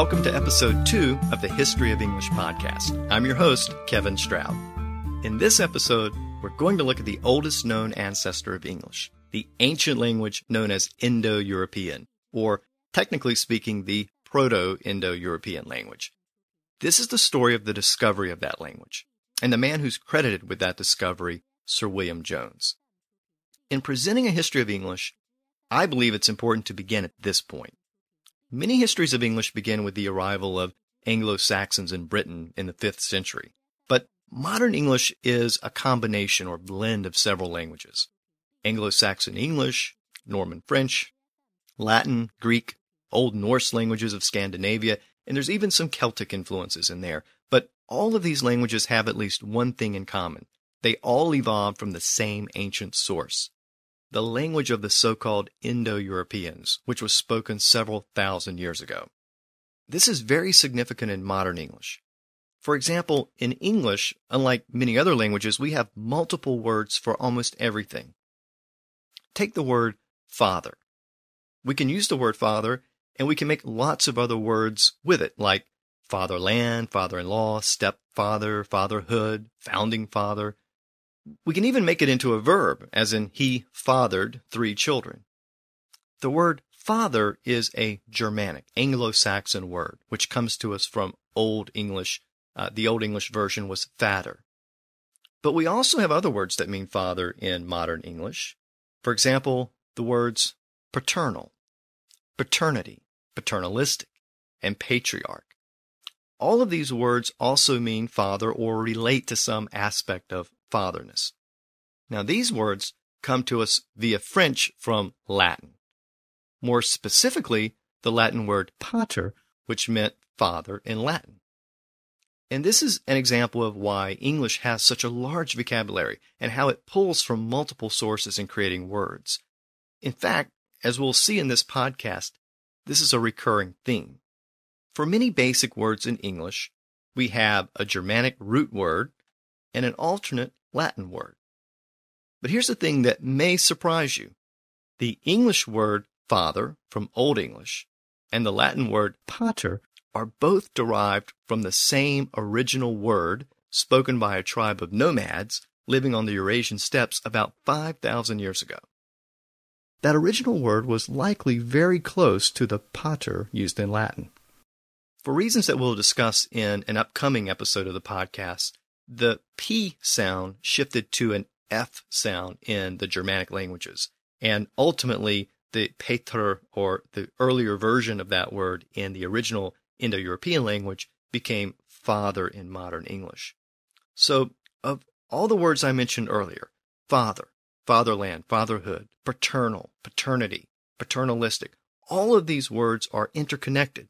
Welcome to episode two of the History of English podcast. I'm your host, Kevin Stroud. In this episode, we're going to look at the oldest known ancestor of English, the ancient language known as Indo European, or technically speaking, the Proto Indo European language. This is the story of the discovery of that language, and the man who's credited with that discovery, Sir William Jones. In presenting a history of English, I believe it's important to begin at this point. Many histories of English begin with the arrival of Anglo Saxons in Britain in the 5th century. But modern English is a combination or blend of several languages Anglo Saxon English, Norman French, Latin, Greek, Old Norse languages of Scandinavia, and there's even some Celtic influences in there. But all of these languages have at least one thing in common they all evolved from the same ancient source the language of the so-called Indo-Europeans, which was spoken several thousand years ago. This is very significant in modern English. For example, in English, unlike many other languages, we have multiple words for almost everything. Take the word father. We can use the word father and we can make lots of other words with it, like fatherland, father-in-law, stepfather, fatherhood, founding father, we can even make it into a verb, as in he fathered three children. The word father is a Germanic, Anglo-Saxon word, which comes to us from Old English. Uh, the Old English version was fatter. But we also have other words that mean father in modern English. For example, the words paternal, paternity, paternalistic, and patriarch. All of these words also mean father or relate to some aspect of fatherness. Now, these words come to us via French from Latin. More specifically, the Latin word pater, which meant father in Latin. And this is an example of why English has such a large vocabulary and how it pulls from multiple sources in creating words. In fact, as we'll see in this podcast, this is a recurring theme. For many basic words in English, we have a Germanic root word and an alternate Latin word. But here's the thing that may surprise you. The English word father from Old English and the Latin word pater are both derived from the same original word spoken by a tribe of nomads living on the Eurasian steppes about 5,000 years ago. That original word was likely very close to the pater used in Latin. For reasons that we'll discuss in an upcoming episode of the podcast, the P sound shifted to an F sound in the Germanic languages. And ultimately, the pater, or the earlier version of that word in the original Indo European language, became father in modern English. So, of all the words I mentioned earlier, father, fatherland, fatherhood, paternal, paternity, paternalistic, all of these words are interconnected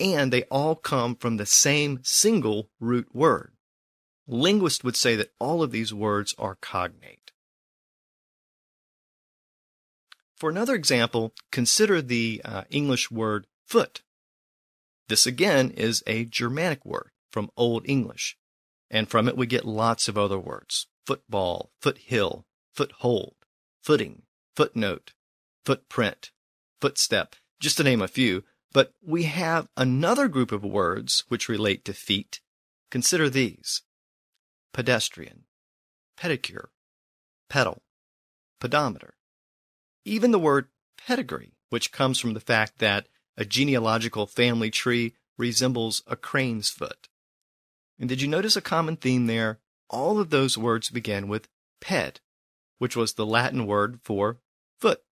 and they all come from the same single root word. Linguists would say that all of these words are cognate. For another example, consider the uh, English word foot. This again is a Germanic word from Old English, and from it we get lots of other words football, foothill, foothold, footing, footnote, footprint, footstep, just to name a few. But we have another group of words which relate to feet. Consider these pedestrian, pedicure, pedal, pedometer. Even the word pedigree, which comes from the fact that a genealogical family tree resembles a crane's foot. And did you notice a common theme there? All of those words begin with ped, which was the Latin word for foot.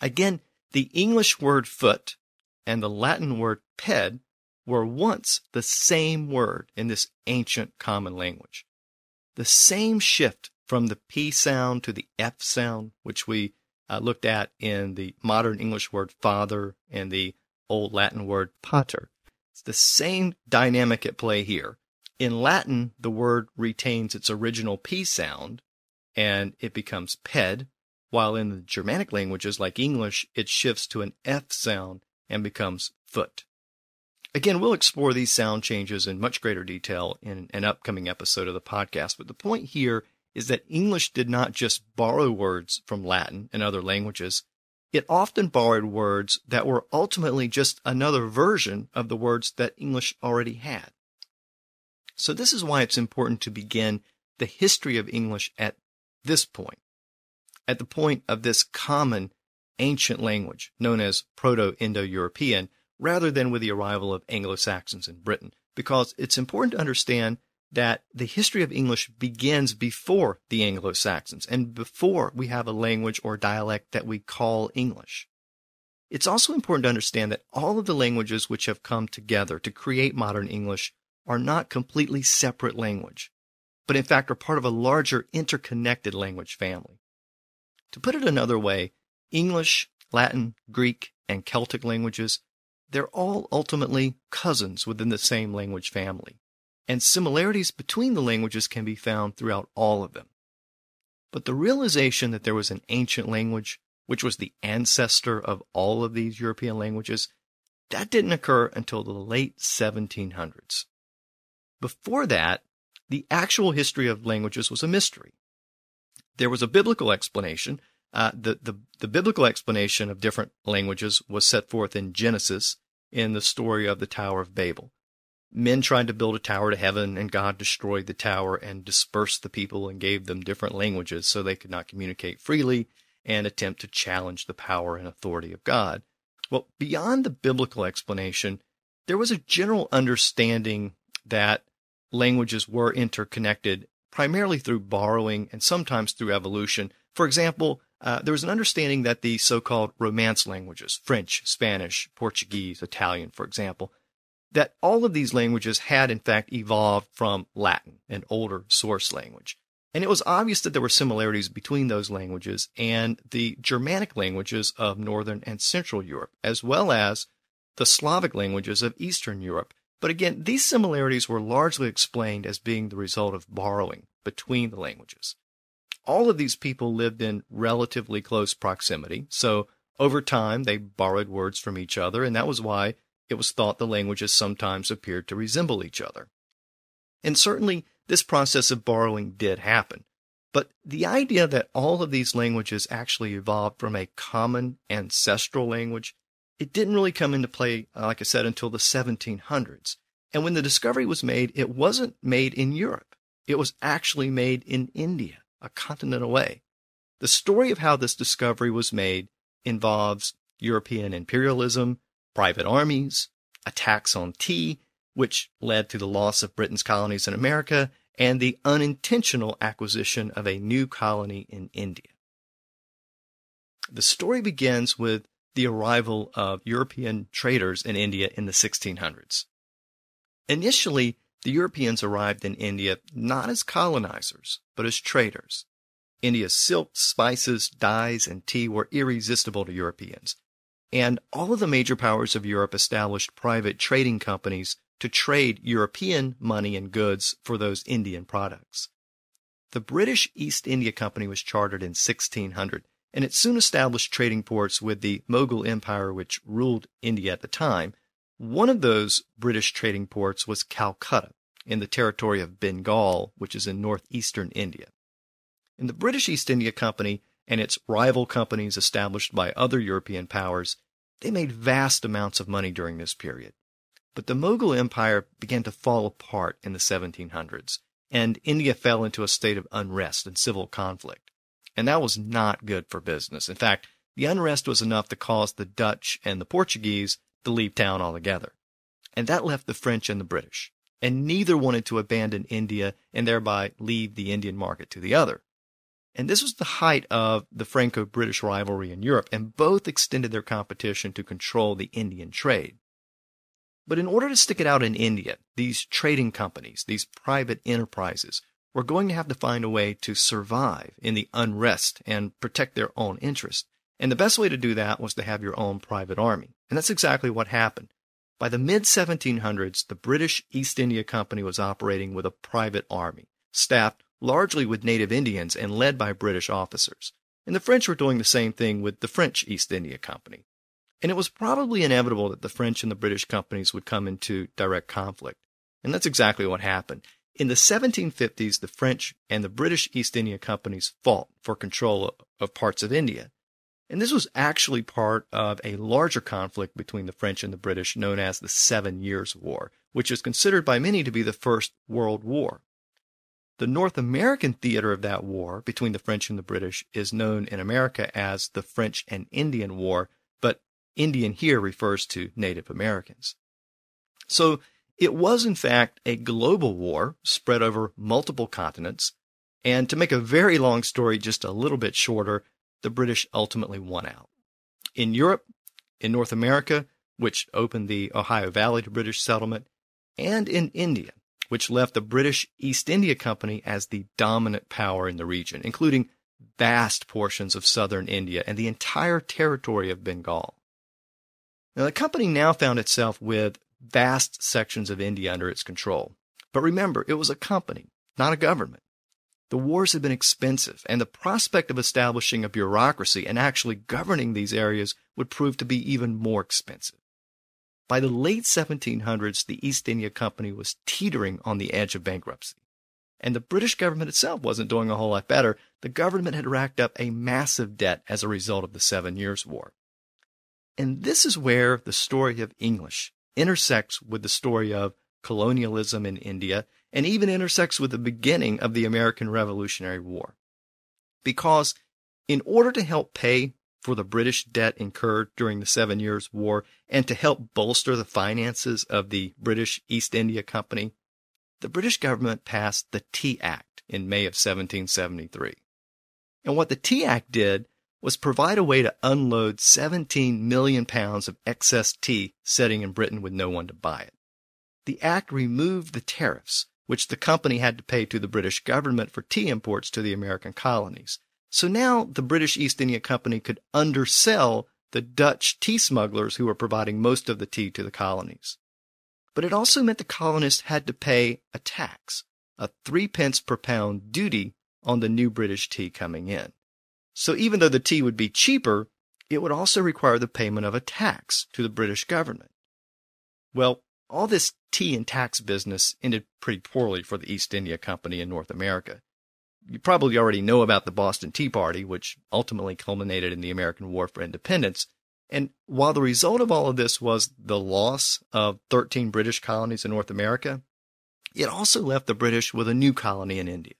Again, the English word foot and the Latin word ped were once the same word in this ancient common language. The same shift from the P sound to the F sound, which we uh, looked at in the modern English word father and the old Latin word pater. It's the same dynamic at play here. In Latin, the word retains its original P sound and it becomes ped, while in the Germanic languages like English, it shifts to an F sound and becomes foot. Again, we'll explore these sound changes in much greater detail in an upcoming episode of the podcast, but the point here is that English did not just borrow words from Latin and other languages, it often borrowed words that were ultimately just another version of the words that English already had. So this is why it's important to begin the history of English at this point, at the point of this common ancient language known as Proto-Indo-European, rather than with the arrival of Anglo-Saxons in Britain, because it's important to understand that the history of English begins before the Anglo-Saxons and before we have a language or dialect that we call English. It's also important to understand that all of the languages which have come together to create modern English are not completely separate language, but in fact are part of a larger interconnected language family. To put it another way, English, Latin, Greek, and Celtic languages, they're all ultimately cousins within the same language family and similarities between the languages can be found throughout all of them. But the realization that there was an ancient language, which was the ancestor of all of these European languages, that didn't occur until the late 1700s. Before that, the actual history of languages was a mystery. There was a biblical explanation. Uh, the, the, the biblical explanation of different languages was set forth in Genesis in the story of the Tower of Babel men tried to build a tower to heaven and God destroyed the tower and dispersed the people and gave them different languages so they could not communicate freely and attempt to challenge the power and authority of God. Well, beyond the biblical explanation, there was a general understanding that languages were interconnected primarily through borrowing and sometimes through evolution. For example, uh, there was an understanding that the so-called Romance languages, French, Spanish, Portuguese, Italian, for example, that all of these languages had in fact evolved from Latin, an older source language. And it was obvious that there were similarities between those languages and the Germanic languages of Northern and Central Europe, as well as the Slavic languages of Eastern Europe. But again, these similarities were largely explained as being the result of borrowing between the languages. All of these people lived in relatively close proximity, so over time they borrowed words from each other, and that was why it was thought the languages sometimes appeared to resemble each other. And certainly this process of borrowing did happen. But the idea that all of these languages actually evolved from a common ancestral language, it didn't really come into play, uh, like I said, until the 1700s. And when the discovery was made, it wasn't made in Europe. It was actually made in India, a continent away. The story of how this discovery was made involves European imperialism, private armies, attacks on tea, which led to the loss of Britain's colonies in America, and the unintentional acquisition of a new colony in India. The story begins with the arrival of European traders in India in the 1600s. Initially, the Europeans arrived in India not as colonizers, but as traders. India's silks, spices, dyes, and tea were irresistible to Europeans, and all of the major powers of Europe established private trading companies to trade European money and goods for those Indian products. The British East India Company was chartered in 1600, and it soon established trading ports with the Mughal Empire, which ruled India at the time. One of those British trading ports was Calcutta, in the territory of Bengal, which is in northeastern India. And the British East India Company and its rival companies established by other European powers, they made vast amounts of money during this period. But the Mughal Empire began to fall apart in the 1700s, and India fell into a state of unrest and civil conflict. And that was not good for business. In fact, the unrest was enough to cause the Dutch and the Portuguese to leave town altogether. And that left the French and the British. And neither wanted to abandon India and thereby leave the Indian market to the other. And this was the height of the Franco British rivalry in Europe, and both extended their competition to control the Indian trade. But in order to stick it out in India, these trading companies, these private enterprises, were going to have to find a way to survive in the unrest and protect their own interests. And the best way to do that was to have your own private army. And that's exactly what happened. By the mid 1700s, the British East India Company was operating with a private army, staffed largely with native Indians and led by British officers. And the French were doing the same thing with the French East India Company. And it was probably inevitable that the French and the British companies would come into direct conflict. And that's exactly what happened. In the 1750s, the French and the British East India Companies fought for control of parts of India. And this was actually part of a larger conflict between the French and the British known as the Seven Years' War, which is considered by many to be the First World War. The North American theater of that war between the French and the British is known in America as the French and Indian War, but Indian here refers to Native Americans. So it was, in fact, a global war spread over multiple continents. And to make a very long story just a little bit shorter, the British ultimately won out. In Europe, in North America, which opened the Ohio Valley to British settlement, and in India, which left the British East India Company as the dominant power in the region, including vast portions of southern India and the entire territory of Bengal. Now, the company now found itself with vast sections of India under its control. But remember, it was a company, not a government. The wars had been expensive, and the prospect of establishing a bureaucracy and actually governing these areas would prove to be even more expensive. By the late 1700s, the East India Company was teetering on the edge of bankruptcy. And the British government itself wasn't doing a whole lot better. The government had racked up a massive debt as a result of the Seven Years' War. And this is where the story of English intersects with the story of colonialism in India and even intersects with the beginning of the American Revolutionary War. Because in order to help pay for the British debt incurred during the Seven Years' War and to help bolster the finances of the British East India Company, the British government passed the Tea Act in May of 1773. And what the Tea Act did was provide a way to unload 17 million pounds of excess tea sitting in Britain with no one to buy it. The act removed the tariffs which the company had to pay to the British government for tea imports to the American colonies. So now the British East India Company could undersell the Dutch tea smugglers who were providing most of the tea to the colonies. But it also meant the colonists had to pay a tax, a three pence per pound duty on the new British tea coming in. So even though the tea would be cheaper, it would also require the payment of a tax to the British government. Well, all this tea and tax business ended pretty poorly for the East India Company in North America you probably already know about the Boston Tea Party, which ultimately culminated in the American War for Independence. And while the result of all of this was the loss of 13 British colonies in North America, it also left the British with a new colony in India,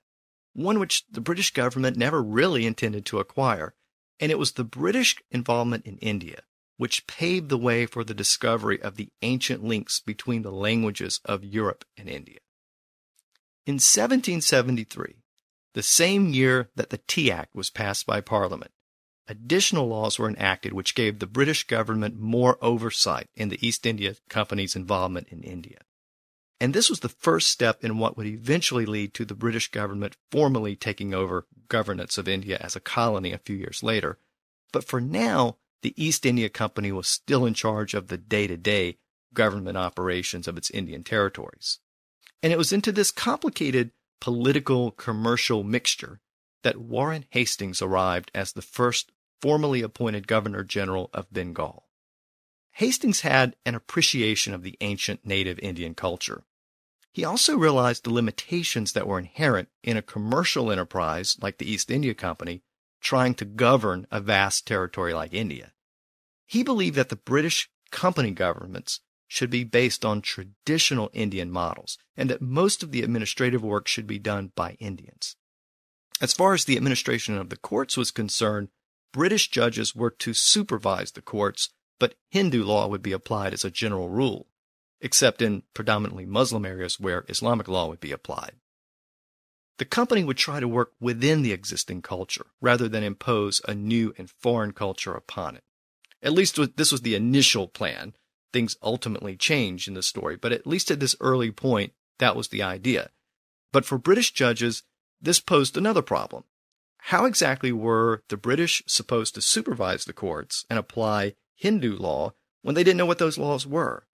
one which the British government never really intended to acquire. And it was the British involvement in India which paved the way for the discovery of the ancient links between the languages of Europe and India. In 1773, the same year that the Tea Act was passed by Parliament. Additional laws were enacted which gave the British government more oversight in the East India Company's involvement in India. And this was the first step in what would eventually lead to the British government formally taking over governance of India as a colony a few years later. But for now, the East India Company was still in charge of the day to day government operations of its Indian territories. And it was into this complicated political commercial mixture that Warren Hastings arrived as the first formally appointed Governor General of Bengal. Hastings had an appreciation of the ancient native Indian culture. He also realized the limitations that were inherent in a commercial enterprise like the East India Company trying to govern a vast territory like India. He believed that the British company governments should be based on traditional Indian models and that most of the administrative work should be done by Indians. As far as the administration of the courts was concerned, British judges were to supervise the courts, but Hindu law would be applied as a general rule, except in predominantly Muslim areas where Islamic law would be applied. The company would try to work within the existing culture rather than impose a new and foreign culture upon it. At least this was the initial plan, things ultimately change in the story, but at least at this early point, that was the idea. But for British judges, this posed another problem. How exactly were the British supposed to supervise the courts and apply Hindu law when they didn't know what those laws were?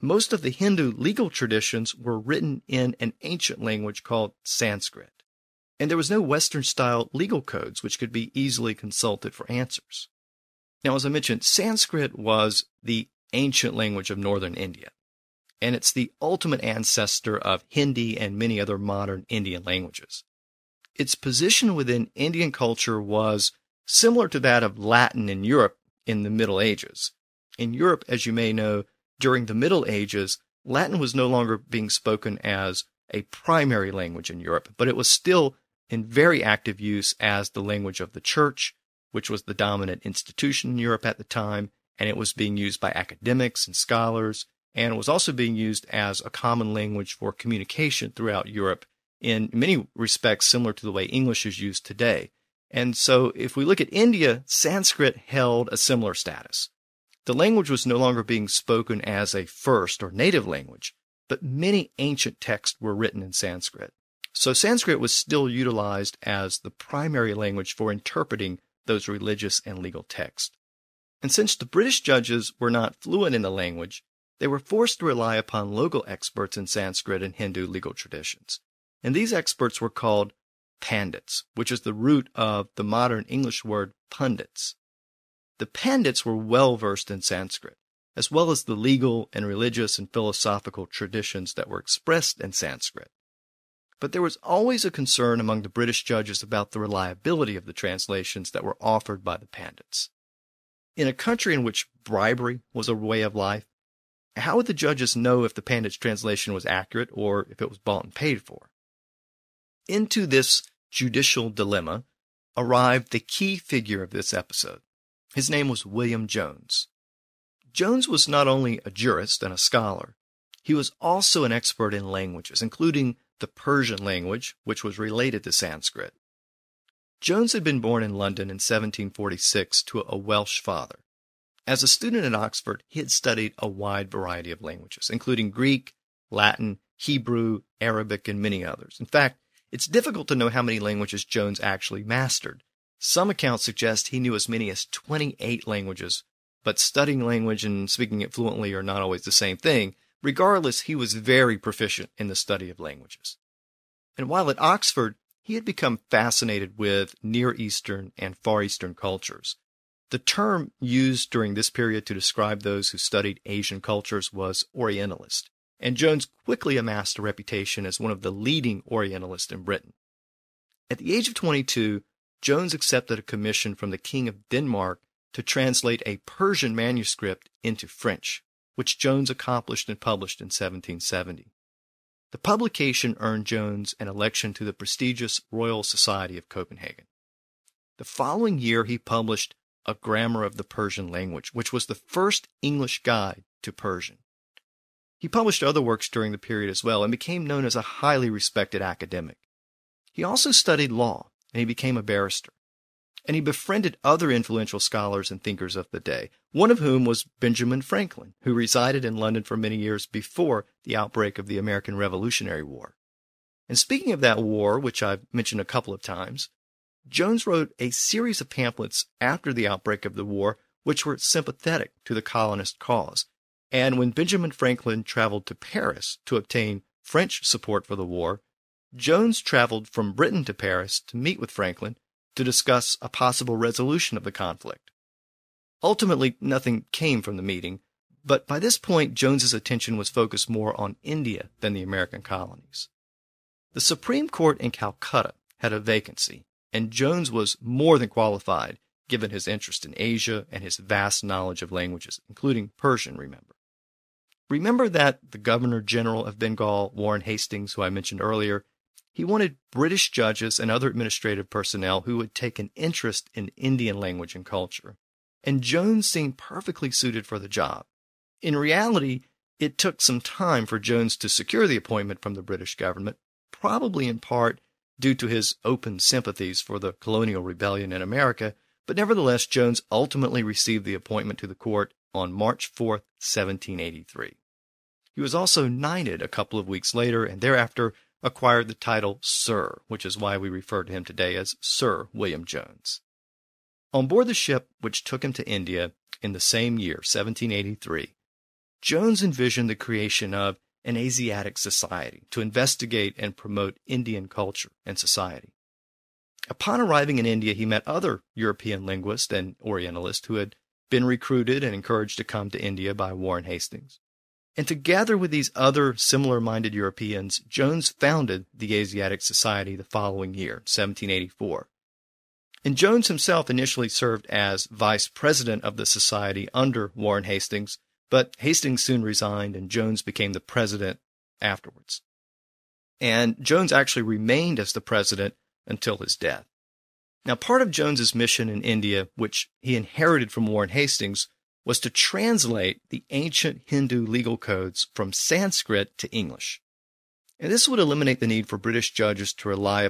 Most of the Hindu legal traditions were written in an ancient language called Sanskrit, and there was no Western style legal codes which could be easily consulted for answers. Now, as I mentioned, Sanskrit was the ancient language of northern India. And it's the ultimate ancestor of Hindi and many other modern Indian languages. Its position within Indian culture was similar to that of Latin in Europe in the Middle Ages. In Europe, as you may know, during the Middle Ages, Latin was no longer being spoken as a primary language in Europe, but it was still in very active use as the language of the church, which was the dominant institution in Europe at the time, and it was being used by academics and scholars, and it was also being used as a common language for communication throughout Europe in many respects similar to the way English is used today. And so if we look at India, Sanskrit held a similar status. The language was no longer being spoken as a first or native language, but many ancient texts were written in Sanskrit. So Sanskrit was still utilized as the primary language for interpreting those religious and legal texts. And since the British judges were not fluent in the language, they were forced to rely upon local experts in Sanskrit and Hindu legal traditions. And these experts were called pandits, which is the root of the modern English word pundits. The pandits were well versed in Sanskrit, as well as the legal and religious and philosophical traditions that were expressed in Sanskrit. But there was always a concern among the British judges about the reliability of the translations that were offered by the pandits. In a country in which bribery was a way of life, how would the judges know if the pandit's translation was accurate or if it was bought and paid for? Into this judicial dilemma arrived the key figure of this episode. His name was William Jones. Jones was not only a jurist and a scholar, he was also an expert in languages, including the Persian language, which was related to Sanskrit. Jones had been born in London in 1746 to a Welsh father. As a student at Oxford, he had studied a wide variety of languages, including Greek, Latin, Hebrew, Arabic, and many others. In fact, it's difficult to know how many languages Jones actually mastered. Some accounts suggest he knew as many as 28 languages, but studying language and speaking it fluently are not always the same thing. Regardless, he was very proficient in the study of languages. And while at Oxford, he had become fascinated with Near Eastern and Far Eastern cultures. The term used during this period to describe those who studied Asian cultures was Orientalist and Jones quickly amassed a reputation as one of the leading Orientalists in Britain. At the age of 22, Jones accepted a commission from the King of Denmark to translate a Persian manuscript into French, which Jones accomplished and published in 1770. The publication earned Jones an election to the prestigious Royal Society of Copenhagen. The following year, he published A Grammar of the Persian Language, which was the first English guide to Persian. He published other works during the period as well and became known as a highly respected academic. He also studied law and he became a barrister. And he befriended other influential scholars and thinkers of the day, one of whom was Benjamin Franklin, who resided in London for many years before the outbreak of the American Revolutionary War. And speaking of that war, which I've mentioned a couple of times, Jones wrote a series of pamphlets after the outbreak of the war which were sympathetic to the colonist cause and when Benjamin Franklin traveled to Paris to obtain French support for the war, Jones traveled from Britain to Paris to meet with Franklin to discuss a possible resolution of the conflict. Ultimately, nothing came from the meeting, but by this point, Jones's attention was focused more on India than the American colonies. The Supreme Court in Calcutta had a vacancy, and Jones was more than qualified given his interest in Asia and his vast knowledge of languages, including Persian, remember. Remember that the Governor General of Bengal, Warren Hastings, who I mentioned earlier, he wanted British judges and other administrative personnel who would take an interest in Indian language and culture. And Jones seemed perfectly suited for the job. In reality, it took some time for Jones to secure the appointment from the British government, probably in part due to his open sympathies for the colonial rebellion in America, but nevertheless, Jones ultimately received the appointment to the court on March 4, 1783. He was also knighted a couple of weeks later and thereafter acquired the title Sir, which is why we refer to him today as Sir William Jones. On board the ship which took him to India in the same year, 1783, Jones envisioned the creation of an Asiatic society to investigate and promote Indian culture and society. Upon arriving in India, he met other European linguists and Orientalists who had been recruited and encouraged to come to India by Warren Hastings. And together with these other similar minded Europeans, Jones founded the Asiatic Society the following year, 1784. And Jones himself initially served as vice president of the society under Warren Hastings, but Hastings soon resigned and Jones became the president afterwards. And Jones actually remained as the president until his death. Now, part of Jones's mission in India, which he inherited from Warren Hastings, was to translate the ancient Hindu legal codes from Sanskrit to English. And this would eliminate the need for British judges to rely